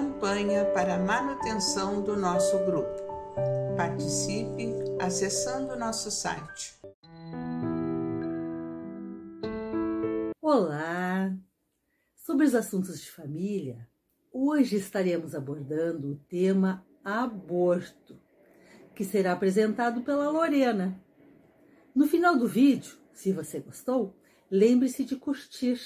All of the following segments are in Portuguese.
campanha para a manutenção do nosso grupo. Participe acessando nosso site. Olá! Sobre os assuntos de família, hoje estaremos abordando o tema aborto, que será apresentado pela Lorena. No final do vídeo, se você gostou, lembre-se de curtir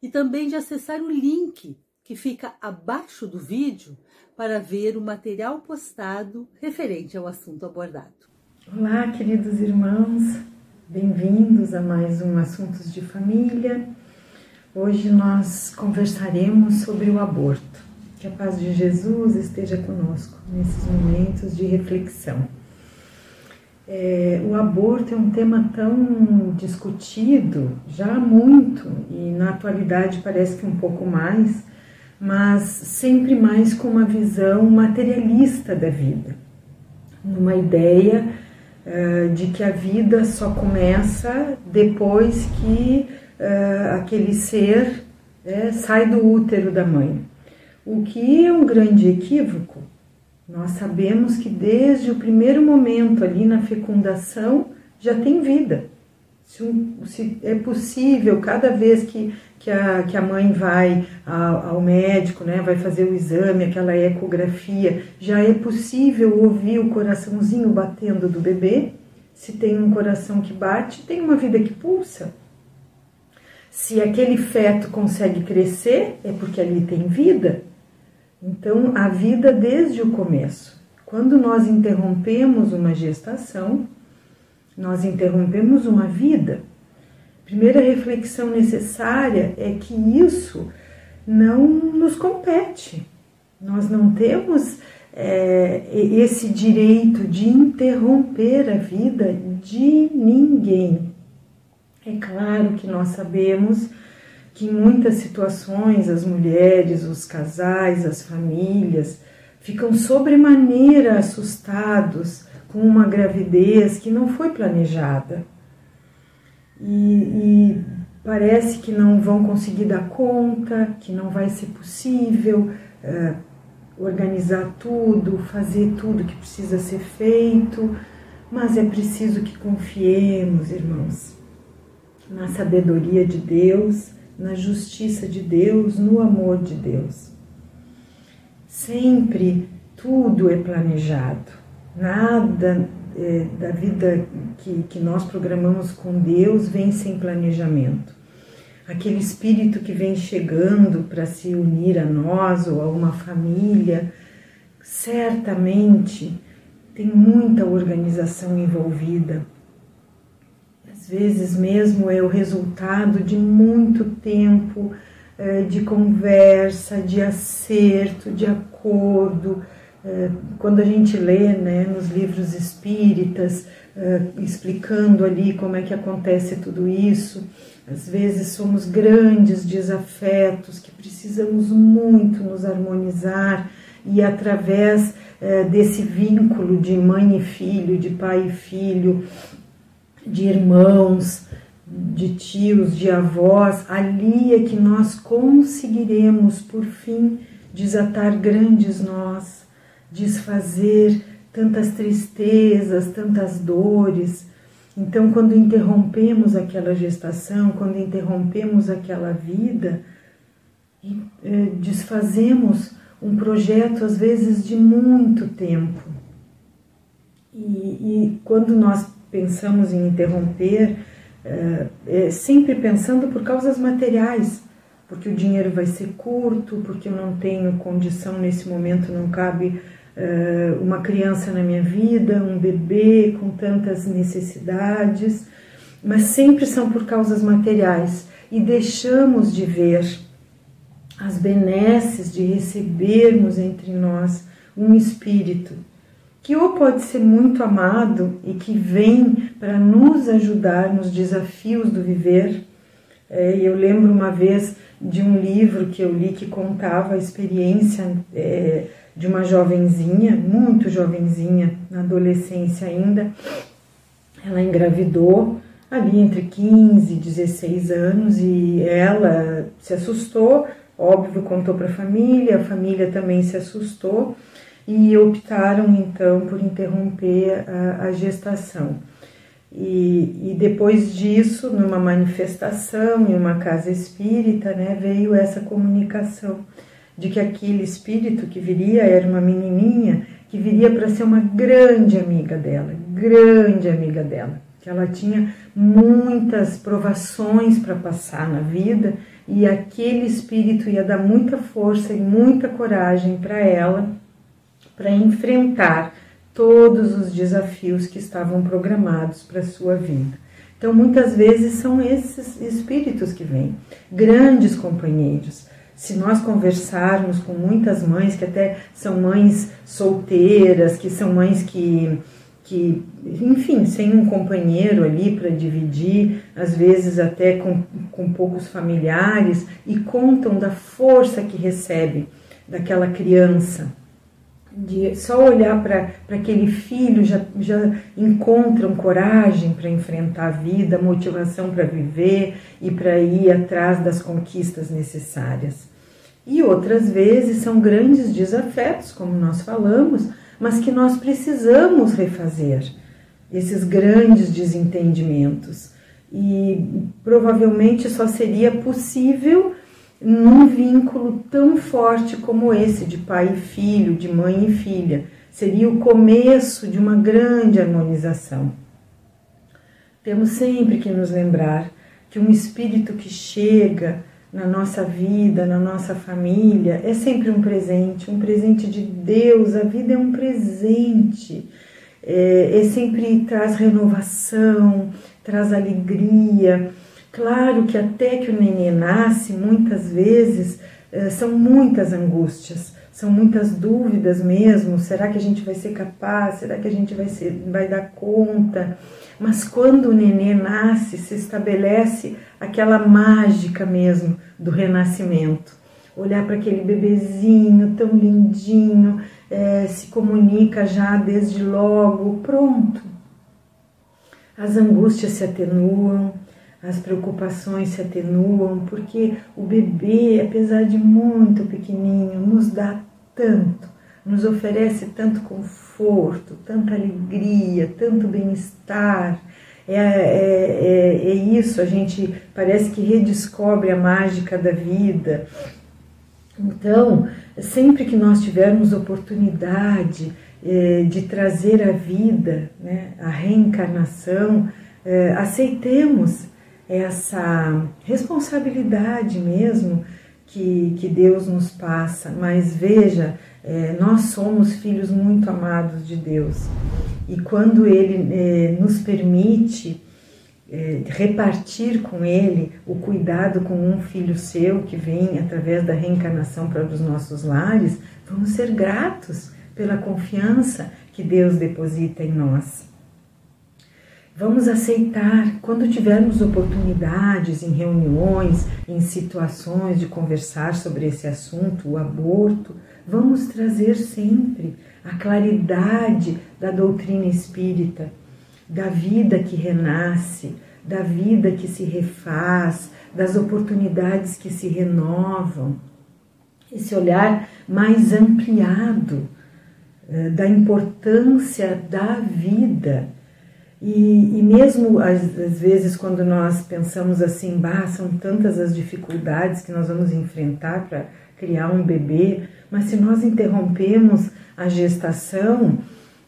e também de acessar o link que fica abaixo do vídeo para ver o material postado referente ao assunto abordado. Olá, queridos irmãos, bem-vindos a mais um Assuntos de Família. Hoje nós conversaremos sobre o aborto. Que a paz de Jesus esteja conosco nesses momentos de reflexão. É, o aborto é um tema tão discutido já há muito e na atualidade parece que um pouco mais, mas sempre mais com uma visão materialista da vida, numa ideia uh, de que a vida só começa depois que uh, aquele ser uh, sai do útero da mãe, o que é um grande equívoco? Nós sabemos que desde o primeiro momento ali na fecundação já tem vida. Se, um, se é possível, cada vez que, que, a, que a mãe vai ao, ao médico, né, vai fazer o exame, aquela ecografia, já é possível ouvir o coraçãozinho batendo do bebê. Se tem um coração que bate, tem uma vida que pulsa. Se aquele feto consegue crescer, é porque ali tem vida. Então, a vida desde o começo. Quando nós interrompemos uma gestação, nós interrompemos uma vida. Primeira reflexão necessária é que isso não nos compete. Nós não temos é, esse direito de interromper a vida de ninguém. É claro que nós sabemos que em muitas situações as mulheres, os casais, as famílias ficam sobremaneira assustados com uma gravidez que não foi planejada. E, e, parece que não vão conseguir dar conta, que não vai ser possível uh, organizar tudo, fazer tudo que precisa ser feito, mas é preciso que confiemos, irmãos, na sabedoria de Deus na justiça de Deus, no amor de Deus. Sempre tudo é planejado, nada é, da vida que, que nós programamos com Deus vem sem planejamento. Aquele espírito que vem chegando para se unir a nós ou a uma família, certamente tem muita organização envolvida às vezes mesmo é o resultado de muito tempo é, de conversa, de acerto, de acordo. É, quando a gente lê né, nos livros espíritas, é, explicando ali como é que acontece tudo isso, às vezes somos grandes desafetos que precisamos muito nos harmonizar e através desse vínculo de mãe e filho, de pai e filho, de irmãos, de tios, de avós, ali é que nós conseguiremos, por fim, desatar grandes nós, desfazer tantas tristezas, tantas dores. Então, quando interrompemos aquela gestação, quando interrompemos aquela vida, eh, desfazemos um projeto, às vezes, de muito tempo. E, e quando nós pensamos em interromper, é, é, sempre pensando por causas materiais, porque o dinheiro vai ser curto, porque eu não tenho condição nesse momento, não cabe uma criança na minha vida, um bebê com tantas necessidades, mas sempre são por causas materiais e deixamos de ver as benesses de recebermos entre nós um espírito que ou pode ser muito amado e que vem para nos ajudar nos desafios do viver. É, eu lembro uma vez de um livro que eu li que contava a experiência é, de uma jovenzinha, muito jovenzinha, na adolescência ainda. Ela engravidou ali entre 15 e 16 anos e ela se assustou Óbvio, contou para a família, a família também se assustou e optaram então por interromper a, a gestação. E, e, depois disso, numa manifestação em uma casa espírita, né, veio essa comunicação de que aquele espírito que viria era uma menininha que viria para ser uma grande amiga dela, grande amiga dela, que ela tinha muitas provações para passar na vida e aquele espírito ia dar muita força e muita coragem para ela para enfrentar todos os desafios que estavam programados para sua vida. Então, muitas vezes são esses espíritos que vêm, grandes companheiros. Se nós conversarmos com muitas mães que até são mães solteiras, que são mães que, que enfim, sem um companheiro ali para dividir, às vezes até com, com poucos familiares, e contam da força que recebe daquela criança de só olhar para aquele filho já, já encontram coragem para enfrentar a vida, motivação para viver e para ir atrás das conquistas necessárias. E outras vezes são grandes desafetos, como nós falamos, mas que nós precisamos refazer esses grandes desentendimentos. E provavelmente só seria possível num vínculo tão forte como esse de pai e filho, de mãe e filha. Seria o começo de uma grande harmonização. Temos sempre que nos lembrar que um espírito que chega na nossa vida, na nossa família, é sempre um presente, um presente de Deus. A vida é um presente, é, é sempre traz renovação, traz alegria Claro que até que o nenê nasce, muitas vezes eh, são muitas angústias, são muitas dúvidas mesmo. Será que a gente vai ser capaz? Será que a gente vai, ser, vai dar conta? Mas quando o nenê nasce, se estabelece aquela mágica mesmo do renascimento. Olhar para aquele bebezinho tão lindinho, é, se comunica já desde logo, pronto. As angústias se atenuam, as preocupações se atenuam, porque o bebê, apesar de muito pequenininho, nos dá tanto, nos oferece tanto conforto, tanta alegria, tanto bem-estar. É, é, é, é, isso, a gente parece que redescobre a mágica da vida. Então, sempre que nós tivermos oportunidade é, de trazer a vida, né, a reencarnação, é, aceitemos essa responsabilidade mesmo que, que Deus nos passa. Mas veja, é, nós somos filhos muito amados de Deus e quando Ele é, nos permite é, repartir com Ele o cuidado com um filho seu que vem através da reencarnação para os nossos lares, vamos ser gratos pela confiança que Deus deposita em nós. Vamos aceitar quando tivermos oportunidades em reuniões, em situações de conversar sobre esse assunto, o aborto, vamos trazer sempre a claridade da doutrina espírita, da vida que renasce, da vida que se refaz, das oportunidades que se renovam. Esse olhar mais ampliado eh, da importância da vida e, e mesmo às, às, vezes quando nós pensamos assim, bah, são tantas as dificuldades que nós vamos enfrentar para criar um bebê, mas se nós interrompemos a gestação,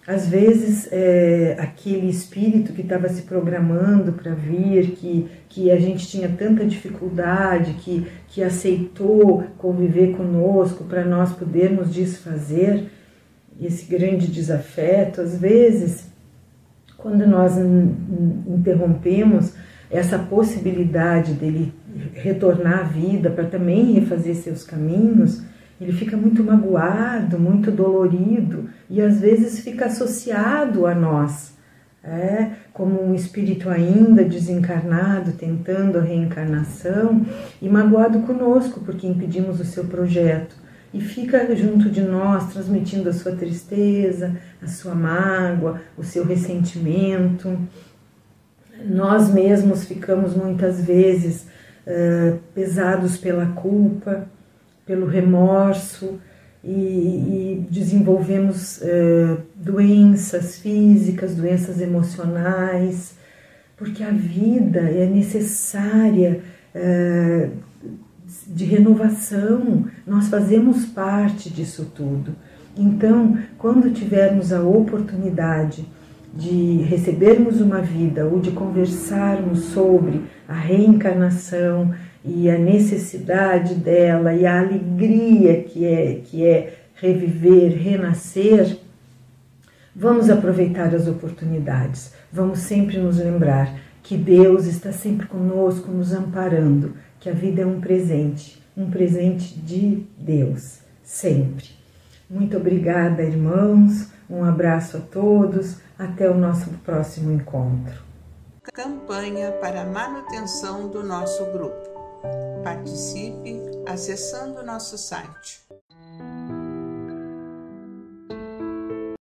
às vezes é, aquele espírito que estava se programando para vir, que, que a gente tinha tanta dificuldade, que, que aceitou conviver conosco para nós podermos desfazer esse grande desafeto, às vezes quando nós interrompemos essa possibilidade dele retornar à vida para também refazer seus caminhos, ele fica muito magoado, muito dolorido e às vezes fica associado a nós, é, como um espírito ainda desencarnado, tentando a reencarnação e magoado conosco porque impedimos o seu projeto e fica junto de nós, transmitindo a sua tristeza, a sua mágoa, o seu ressentimento. Nós mesmos ficamos muitas vezes uh, pesados pela culpa, pelo remorso e, e desenvolvemos uh, doenças físicas, doenças emocionais, porque a vida é necessária uh, de renovação, nós fazemos parte disso tudo. Então, quando tivermos a oportunidade de recebermos uma vida ou de conversarmos sobre a reencarnação e a necessidade dela e a alegria que é que é reviver, renascer, vamos aproveitar as oportunidades. Vamos sempre nos lembrar que Deus está sempre conosco, nos amparando, que a vida é um presente, um presente de Deus, sempre. Muito obrigada, irmãos. Um abraço a todos. Até o nosso próximo encontro. Campanha para manutenção do nosso grupo. Participe acessando nosso site